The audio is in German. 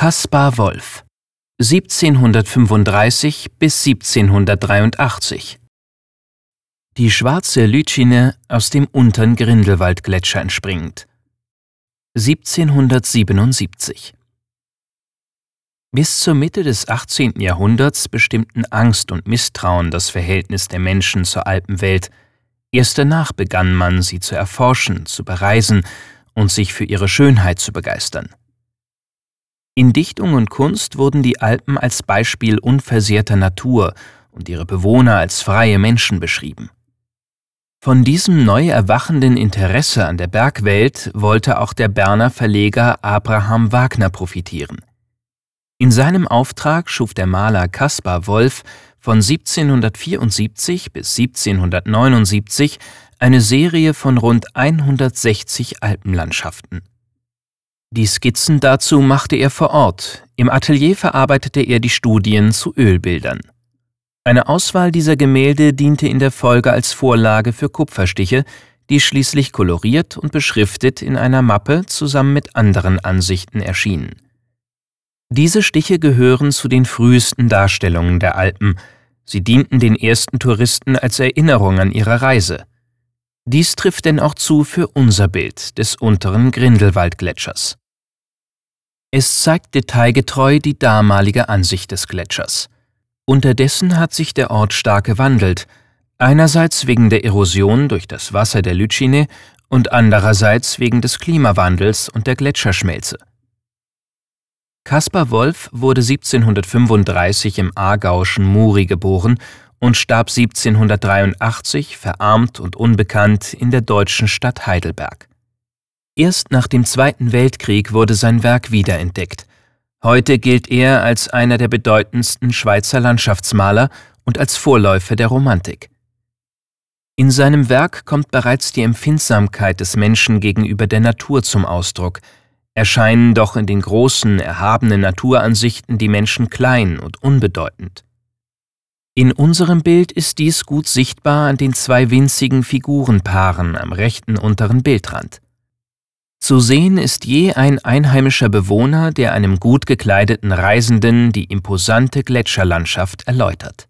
Caspar Wolf 1735 bis 1783 Die schwarze Lütschine aus dem unteren Grindelwaldgletscher entspringend 1777 Bis zur Mitte des 18. Jahrhunderts bestimmten Angst und Misstrauen das Verhältnis der Menschen zur Alpenwelt. Erst danach begann man, sie zu erforschen, zu bereisen und sich für ihre Schönheit zu begeistern. In Dichtung und Kunst wurden die Alpen als Beispiel unversehrter Natur und ihre Bewohner als freie Menschen beschrieben. Von diesem neu erwachenden Interesse an der Bergwelt wollte auch der Berner Verleger Abraham Wagner profitieren. In seinem Auftrag schuf der Maler Caspar Wolf von 1774 bis 1779 eine Serie von rund 160 Alpenlandschaften. Die Skizzen dazu machte er vor Ort, im Atelier verarbeitete er die Studien zu Ölbildern. Eine Auswahl dieser Gemälde diente in der Folge als Vorlage für Kupferstiche, die schließlich koloriert und beschriftet in einer Mappe zusammen mit anderen Ansichten erschienen. Diese Stiche gehören zu den frühesten Darstellungen der Alpen, sie dienten den ersten Touristen als Erinnerung an ihre Reise. Dies trifft denn auch zu für unser Bild des unteren Grindelwaldgletschers. Es zeigt detailgetreu die damalige Ansicht des Gletschers. Unterdessen hat sich der Ort stark gewandelt, einerseits wegen der Erosion durch das Wasser der Lütschine und andererseits wegen des Klimawandels und der Gletscherschmelze. Caspar Wolf wurde 1735 im aargauischen Muri geboren und starb 1783 verarmt und unbekannt in der deutschen Stadt Heidelberg. Erst nach dem Zweiten Weltkrieg wurde sein Werk wiederentdeckt. Heute gilt er als einer der bedeutendsten Schweizer Landschaftsmaler und als Vorläufer der Romantik. In seinem Werk kommt bereits die Empfindsamkeit des Menschen gegenüber der Natur zum Ausdruck, erscheinen doch in den großen, erhabenen Naturansichten die Menschen klein und unbedeutend. In unserem Bild ist dies gut sichtbar an den zwei winzigen Figurenpaaren am rechten unteren Bildrand. Zu sehen ist je ein einheimischer Bewohner, der einem gut gekleideten Reisenden die imposante Gletscherlandschaft erläutert.